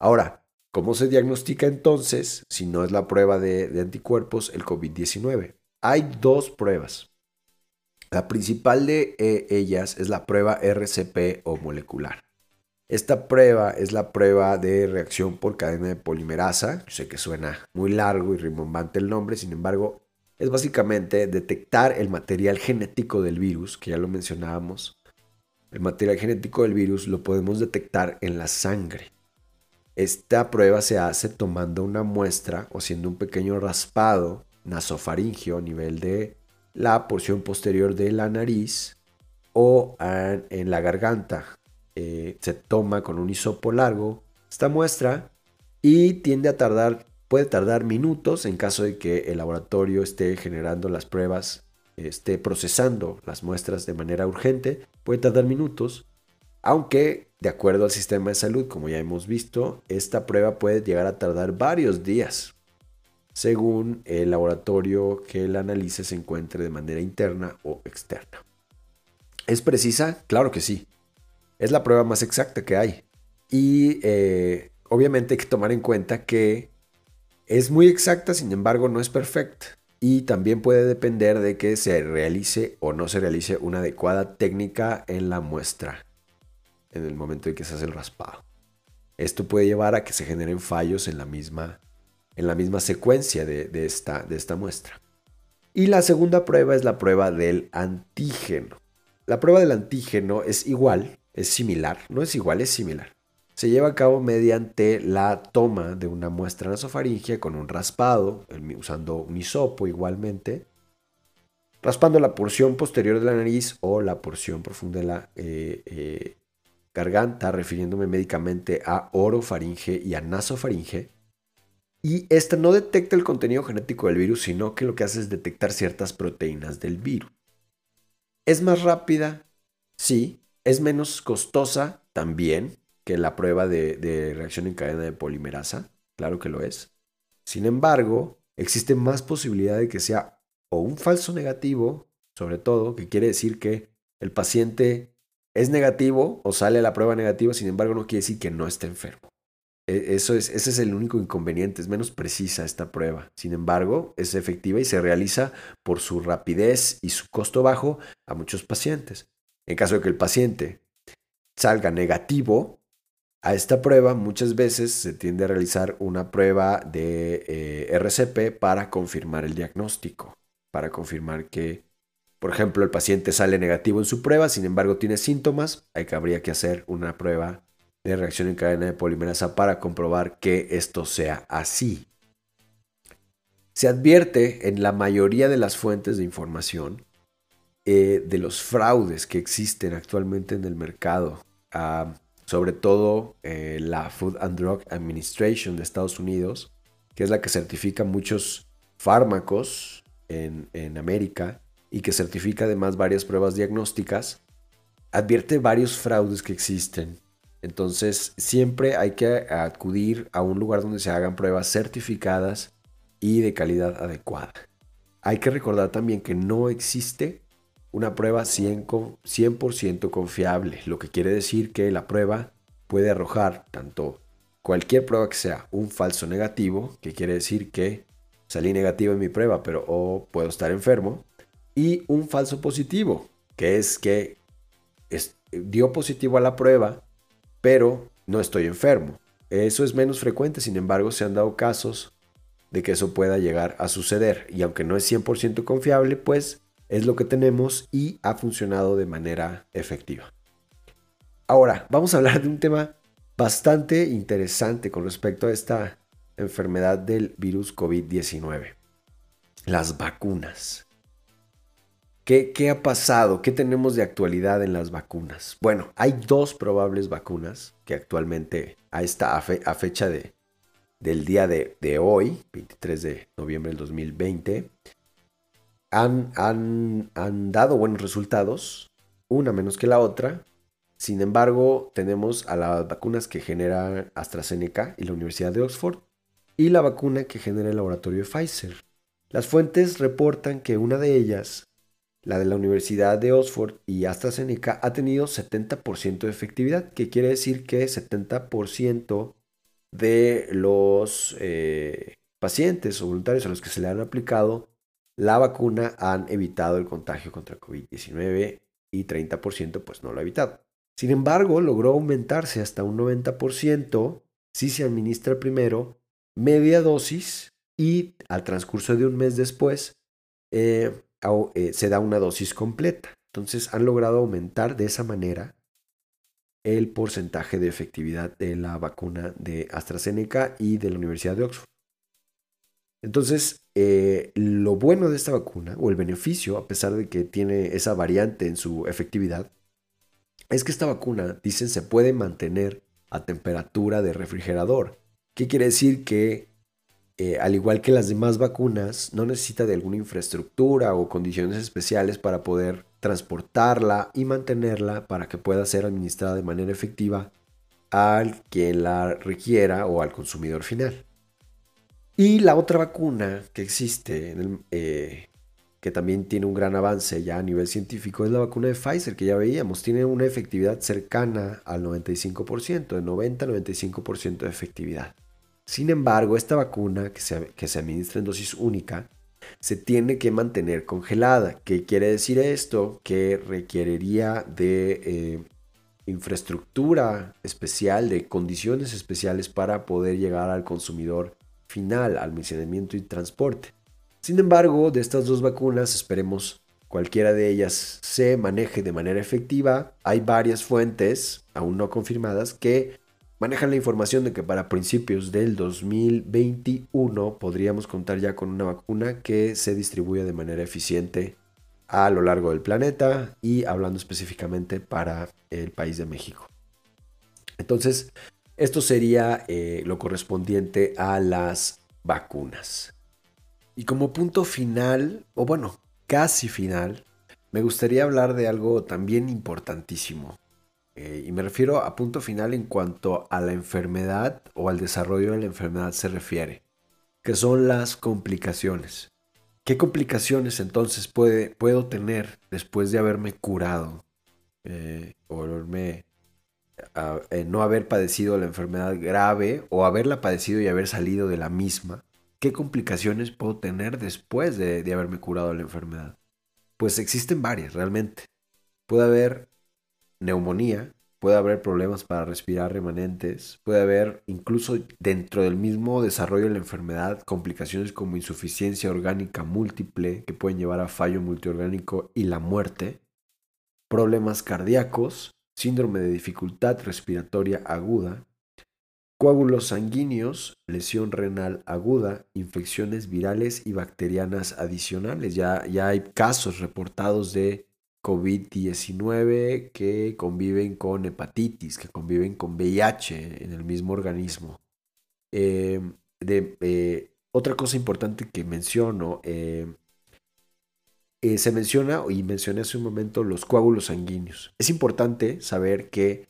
[SPEAKER 1] Ahora, ¿cómo se diagnostica entonces, si no es la prueba de, anticuerpos, el COVID-19? Hay dos pruebas. La principal de eh, ellas es la prueba RCP o molecular. Esta prueba es la prueba de reacción por cadena de polimerasa. Yo sé que suena muy largo y rimbombante el nombre, sin embargo, es básicamente detectar el material genético del virus, que ya lo mencionábamos. El material genético del virus lo podemos detectar en la sangre. Esta prueba se hace tomando una muestra o haciendo un pequeño raspado nasofaringio a nivel de la porción posterior de la nariz o en la garganta eh, se toma con un hisopo largo esta muestra y tiende a tardar, puede tardar minutos en caso de que el laboratorio esté generando las pruebas, esté procesando las muestras de manera urgente, puede tardar minutos, aunque de acuerdo al sistema de salud, como ya hemos visto, esta prueba puede llegar a tardar varios días, según el laboratorio que la analice se encuentre de manera interna o externa. ¿Es precisa? Claro que sí. Es la prueba más exacta que hay. Y eh, obviamente hay que tomar en cuenta que es muy exacta, sin embargo no es perfecta. Y también puede depender de que se realice o no se realice una adecuada técnica en la muestra en el momento en que se hace el raspado. Esto puede llevar a que se generen fallos en la misma, en la misma secuencia de, esta, de esta muestra. Y la segunda prueba es la prueba del antígeno. La prueba del antígeno es igual, es similar, no es igual, es similar. Se lleva a cabo mediante la toma de una muestra nasofaringia con un raspado, usando un hisopo igualmente, raspando la porción posterior de la nariz o la porción profunda de la eh, eh, garganta, refiriéndome médicamente a orofaringe y a nasofaringe. Y esta no detecta el contenido genético del virus, sino que lo que hace es detectar ciertas proteínas del virus. ¿Es más rápida? Sí, es menos costosa también que la prueba de, reacción en cadena de polimerasa, claro que lo es. Sin embargo, existe más posibilidad de que sea o un falso negativo, sobre todo, que quiere decir que el paciente es negativo o sale la prueba negativa, sin embargo no quiere decir que no esté enfermo. E, eso es, ese es el único inconveniente, es menos precisa esta prueba. Sin embargo, es efectiva y se realiza por su rapidez y su costo bajo a muchos pacientes. En caso de que el paciente salga negativo a esta prueba, muchas veces se tiende a realizar una prueba de eh, RCP para confirmar el diagnóstico, para confirmar que, por ejemplo, el paciente sale negativo en su prueba, sin embargo tiene síntomas, hay que habría que hacer una prueba de reacción en cadena de polimerasa para comprobar que esto sea así. Se advierte en la mayoría de las fuentes de información eh, de los fraudes que existen actualmente en el mercado, ah, sobre todo eh, la Food and Drug Administration de Estados Unidos, que es la que certifica muchos fármacos en, en América y que certifica además varias pruebas diagnósticas, advierte varios fraudes que existen. Entonces siempre hay que acudir a un lugar donde se hagan pruebas certificadas y de calidad adecuada. Hay que recordar también que no existe una prueba 100%, confiable, lo que quiere decir que la prueba puede arrojar tanto cualquier prueba que sea un falso negativo, que quiere decir que salí negativo en mi prueba, pero puedo estar enfermo, y un falso positivo, que es que dio positivo a la prueba, pero no estoy enfermo. Eso es menos frecuente, sin embargo, se han dado casos de que eso pueda llegar a suceder. Y aunque no es 100% confiable, pues es lo que tenemos y ha funcionado de manera efectiva. Ahora, vamos a hablar de un tema bastante interesante con respecto a esta enfermedad del virus COVID-19. Las vacunas. ¿Qué, ¿Qué, ha pasado? ¿Qué tenemos de actualidad en las vacunas? Bueno, hay dos probables vacunas que actualmente a esta a fecha de, del día de, hoy, 23 de noviembre del 2020, han, han, dado buenos resultados, una menos que la otra. Sin embargo, tenemos a las vacunas que genera AstraZeneca y la Universidad de Oxford y la vacuna que genera el laboratorio de Pfizer. Las fuentes reportan que una de ellas, la de la Universidad de Oxford y AstraZeneca, ha tenido 70% de efectividad, que quiere decir que 70% de los eh, pacientes o voluntarios a los que se le han aplicado la vacuna han evitado el contagio contra COVID-19 y 30% pues no lo ha evitado. Sin embargo, logró aumentarse hasta un 90% si se administra primero media dosis y al transcurso de un mes después eh, eh, se da una dosis completa. Entonces han logrado aumentar de esa manera el porcentaje de efectividad de la vacuna de AstraZeneca y de la Universidad de Oxford. Entonces, eh, lo bueno de esta vacuna, o el beneficio, a pesar de que tiene esa variante en su efectividad, es que esta vacuna, dicen, se puede mantener a temperatura de refrigerador. ¿Qué quiere decir? Que, eh, al igual que las demás vacunas, no necesita de alguna infraestructura o condiciones especiales para poder transportarla y mantenerla para que pueda ser administrada de manera efectiva al quien la requiera o al consumidor final. Y la otra vacuna que existe, eh, que también tiene un gran avance ya a nivel científico, es la vacuna de Pfizer, que ya veíamos, tiene una efectividad cercana al 95%, de 90-95% de efectividad. Sin embargo, esta vacuna que se, que se administra en dosis única se tiene que mantener congelada. ¿Qué quiere decir esto? Que requeriría de eh, infraestructura especial, de condiciones especiales para poder llegar al consumidor final, almacenamiento y transporte. Sin embargo, de estas dos vacunas esperemos cualquiera de ellas se maneje de manera efectiva. Hay varias fuentes, aún no confirmadas, que manejan la información de que para principios del 2021 podríamos contar ya con una vacuna que se distribuya de manera eficiente a lo largo del planeta y hablando específicamente para el país de México. Entonces, esto sería eh, lo correspondiente a las vacunas. Y como punto final, o bueno, casi final, me gustaría hablar de algo también importantísimo. Eh, y me refiero a punto final en cuanto a la enfermedad o al desarrollo de la enfermedad se refiere, que son las complicaciones. ¿Qué complicaciones entonces puedo tener después de haberme curado eh, o haberme, eh, no haber padecido la enfermedad grave o haberla padecido y haber salido de la misma? ¿Qué complicaciones puedo tener después de, de haberme curado la enfermedad? Pues existen varias realmente. Puede haber neumonía, puede haber problemas para respirar remanentes, puede haber incluso dentro del mismo desarrollo de la enfermedad complicaciones como insuficiencia orgánica múltiple que pueden llevar a fallo multiorgánico y la muerte, problemas cardíacos, síndrome de dificultad respiratoria aguda, coágulos sanguíneos, lesión renal aguda, infecciones virales y bacterianas adicionales. Ya, ya hay casos reportados de COVID-19 que conviven con hepatitis, que conviven con VIH en el mismo organismo. Eh, eh, otra cosa importante que menciono, eh, se menciona y mencioné hace un momento los coágulos sanguíneos. Es importante saber que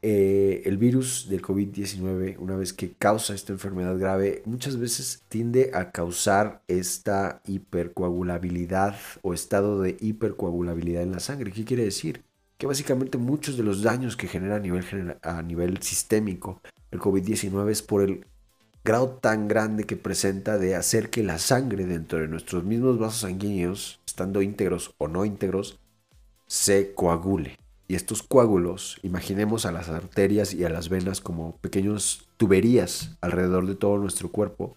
[SPEAKER 1] eh, el virus del COVID-19, una vez que causa esta enfermedad grave, muchas veces tiende a causar esta hipercoagulabilidad o estado de hipercoagulabilidad en la sangre. ¿Qué quiere decir? Que básicamente muchos de los daños que genera a nivel, a nivel sistémico el COVID-19 es por el grado tan grande que presenta de hacer que la sangre dentro de nuestros mismos vasos sanguíneos, estando íntegros o no íntegros, se coagule. Y estos coágulos, imaginemos a las arterias y a las venas como pequeños tuberías alrededor de todo nuestro cuerpo.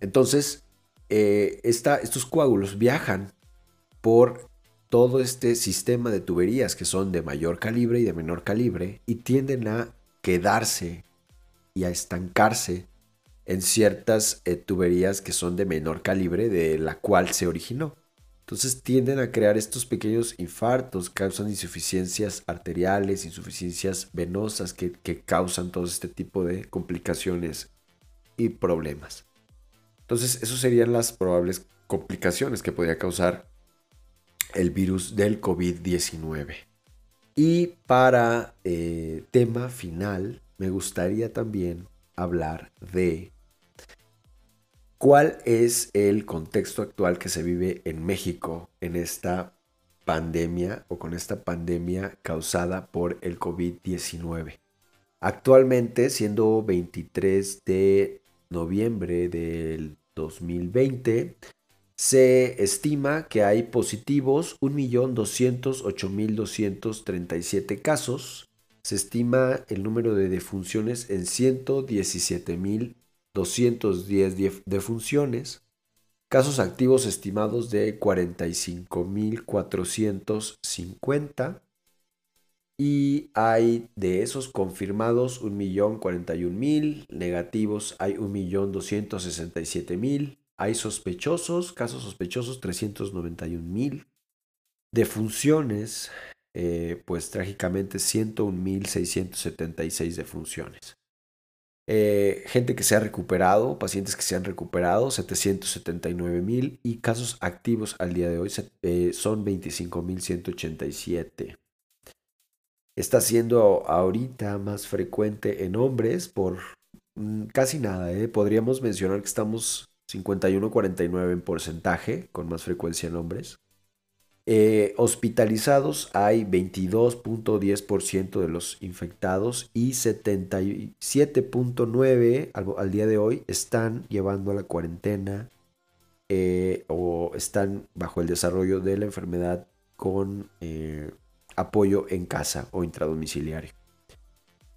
[SPEAKER 1] Entonces, eh, estos coágulos viajan por todo este sistema de tuberías que son de mayor calibre y de menor calibre y tienden a quedarse y a estancarse en ciertas eh, tuberías que son de menor calibre de la cual se originó. Entonces tienden a crear estos pequeños infartos, causan insuficiencias arteriales, insuficiencias venosas que, que causan todo este tipo de complicaciones y problemas. Entonces, esas serían las probables complicaciones que podría causar el virus del COVID-19. Y para eh, tema final, me gustaría también hablar de cuál es el contexto actual que se vive en México en esta pandemia o con esta pandemia causada por el COVID-19. Actualmente, siendo 23 de noviembre del 2020, se estima que hay positivos 1.208.237 casos. Se estima el número de defunciones en 117.210 defunciones. Casos activos estimados de 45.450. Y hay de esos confirmados 1.041.000, negativos hay 1.267.000 hay sospechosos, casos sospechosos 391 mil. Defunciones, eh, pues trágicamente 101.676 defunciones. Eh, gente que se ha recuperado, pacientes que se han recuperado, 779 mil. Y casos activos al día de hoy eh, son 25.187. Está siendo ahorita más frecuente en hombres por mm, casi nada. Podríamos mencionar que estamos 51-49 en porcentaje, con más frecuencia en hombres. Eh, hospitalizados hay 22.10% de los infectados y 77.9% al, día de hoy están llevando a la cuarentena eh, o están bajo el desarrollo de la enfermedad con eh, apoyo en casa o intradomiciliario.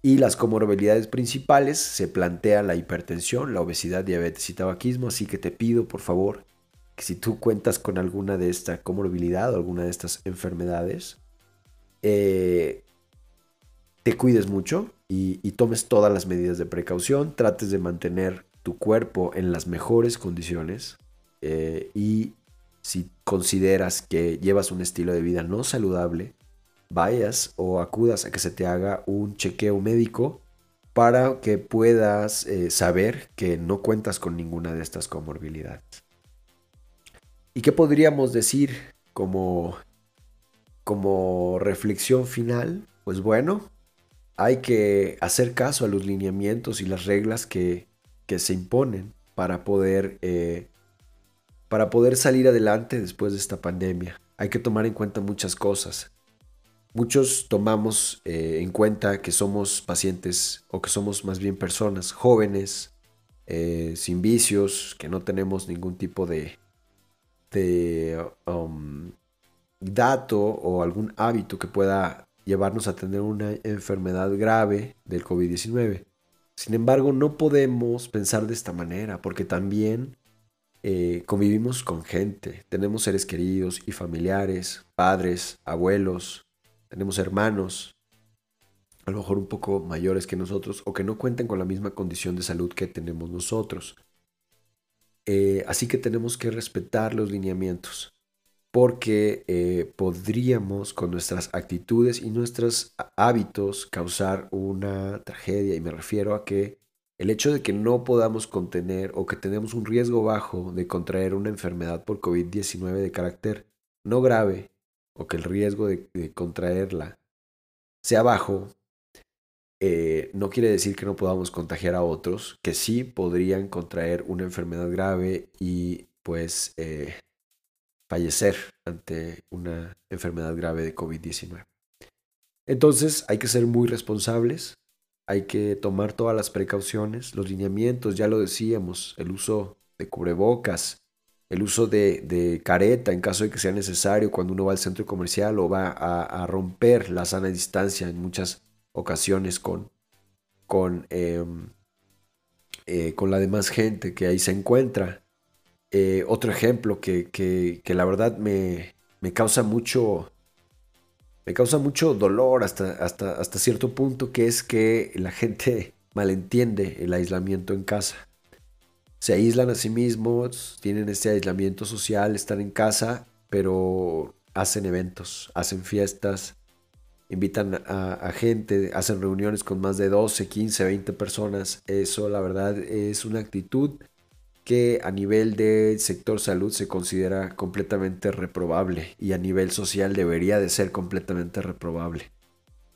[SPEAKER 1] Y las comorbilidades principales se plantea la hipertensión, la obesidad, diabetes y tabaquismo, así que te pido por favor si tú cuentas con alguna de esta comorbilidad o alguna de estas enfermedades, eh, te cuides mucho y, tomes todas las medidas de precaución, trates de mantener tu cuerpo en las mejores condiciones eh, y si consideras que llevas un estilo de vida no saludable, vayas o acudas a que se te haga un chequeo médico para que puedas eh, saber que no cuentas con ninguna de estas comorbilidades. ¿Y qué podríamos decir como, como reflexión final? Pues bueno, hay que hacer caso a los lineamientos y las reglas que, se imponen para poder, eh, para poder salir adelante después de esta pandemia. Hay que tomar en cuenta muchas cosas. Muchos tomamos eh, en cuenta que somos pacientes o que somos más bien personas jóvenes, eh, sin vicios, que no tenemos ningún tipo de, um, dato o algún hábito que pueda llevarnos a tener una enfermedad grave del COVID-19. Sin embargo, no podemos pensar de esta manera porque también eh, convivimos con gente, tenemos seres queridos y familiares, padres, abuelos, tenemos hermanos, a lo mejor un poco mayores que nosotros, o que no cuenten con la misma condición de salud que tenemos nosotros. Eh, así que tenemos que respetar los lineamientos, porque eh, podríamos con nuestras actitudes y nuestros hábitos causar una tragedia, y me refiero a que el hecho de que no podamos contener o que tenemos un riesgo bajo de contraer una enfermedad por COVID-19 de carácter no grave o que el riesgo de, contraerla sea bajo, eh, no quiere decir que no podamos contagiar a otros que sí podrían contraer una enfermedad grave y pues eh, fallecer ante una enfermedad grave de COVID-19. Entonces hay que ser muy responsables, hay que tomar todas las precauciones, los lineamientos, ya lo decíamos, el uso de cubrebocas, el uso de, careta en caso de que sea necesario cuando uno va al centro comercial o va a, romper la sana distancia en muchas ocasiones con, con, em, eh, con la demás gente que ahí se encuentra. Eh, otro ejemplo que, que, la verdad me, me, causa mucho me causa mucho dolor hasta, hasta, hasta cierto punto que es que la gente malentiende el aislamiento en casa se aíslan a sí mismos, tienen este aislamiento social, están en casa, pero hacen eventos, hacen fiestas, invitan a, gente, hacen reuniones con más de 12, 15, 20 personas. Eso la verdad es una actitud que a nivel del sector salud se considera completamente reprobable y a nivel social debería de ser completamente reprobable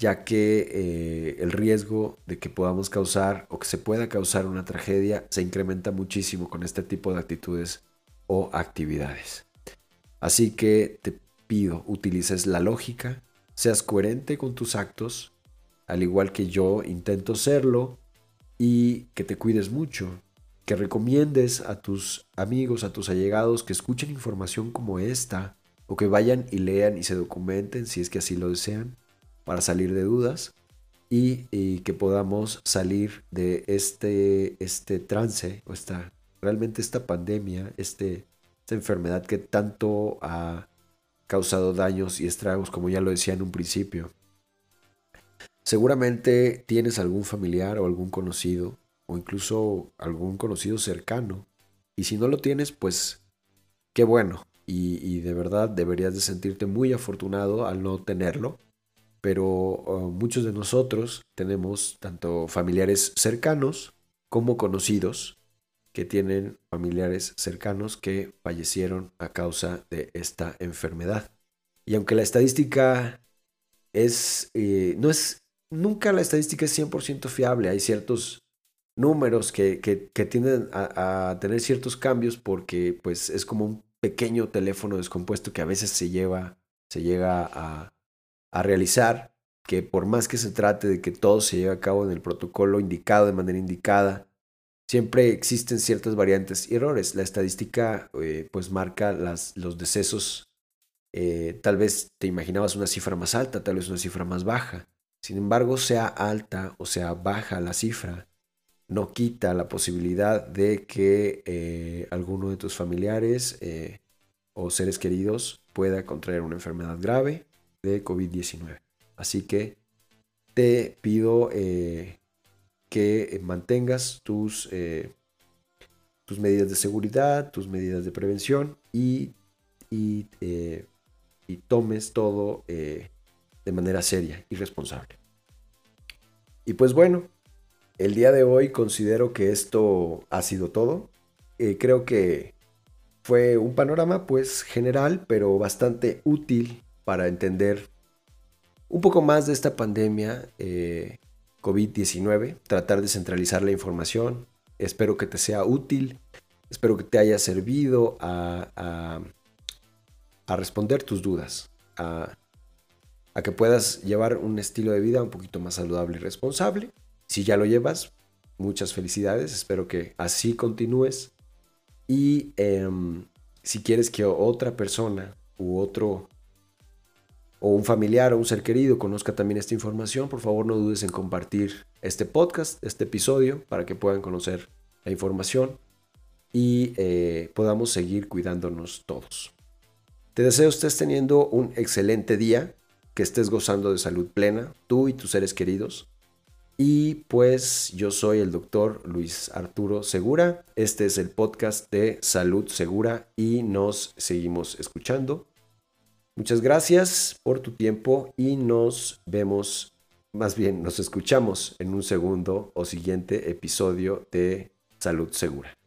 [SPEAKER 1] ya que eh, el riesgo de que podamos causar o que se pueda causar una tragedia se incrementa muchísimo con este tipo de actitudes o actividades. Así que te pido, utilices la lógica, seas coherente con tus actos, al igual que yo intento serlo, y que te cuides mucho, que recomiendes a tus amigos, a tus allegados que escuchen información como esta, o que vayan y lean y se documenten si es que así lo desean para salir de dudas y, que podamos salir de este, este trance o esta, realmente esta pandemia, este, esta enfermedad que tanto ha causado daños y estragos, como ya lo decía en un principio. Seguramente tienes algún familiar o algún conocido o incluso algún conocido cercano. Y si no lo tienes, pues qué bueno. Y, de verdad deberías de sentirte muy afortunado al no tenerlo pero oh, muchos de nosotros tenemos tanto familiares cercanos como conocidos que tienen familiares cercanos que fallecieron a causa de esta enfermedad. Y aunque la estadística es, eh, no es, nunca la estadística es 100% fiable, hay ciertos números que, que, tienden a, a, tener ciertos cambios porque pues es como un pequeño teléfono descompuesto que a veces se lleva, se llega a, a realizar, que por más que se trate de que todo se lleve a cabo en el protocolo indicado, de manera indicada, siempre existen ciertas variantes y errores. La estadística eh, pues marca los decesos, eh, tal vez te imaginabas una cifra más alta, tal vez una cifra más baja. Sin embargo, sea alta o sea baja la cifra, no quita la posibilidad de que eh, alguno de tus familiares o seres queridos pueda contraer una enfermedad grave de COVID-19. Así que te pido que mantengas tus, eh, tus medidas de seguridad, tus medidas de prevención y, y, eh, y tomes todo de manera seria y responsable. Y pues bueno, el día de hoy considero que esto ha sido todo. creo que fue un panorama pues general, pero bastante útil para entender un poco más de esta pandemia eh, COVID-19, tratar de centralizar la información. Espero que te sea útil, espero que te haya servido a, a, responder tus dudas, a, a que puedas llevar un estilo de vida un poquito más saludable y responsable. Si ya lo llevas, muchas felicidades, espero que así continúes. Y em, si quieres que otra persona u otro o un familiar o un ser querido conozca también esta información, por favor no dudes en compartir este podcast, este episodio, para que puedan conocer la información y eh, podamos seguir cuidándonos todos. Te deseo estés teniendo un excelente día, que estés gozando de salud plena, tú y tus seres queridos. Y pues yo soy el doctor Luis Arturo Segura. Este es el podcast de Salud Segura y nos seguimos escuchando. Muchas gracias por tu tiempo y nos vemos, más bien nos escuchamos en un segundo o siguiente episodio de Salud Segura.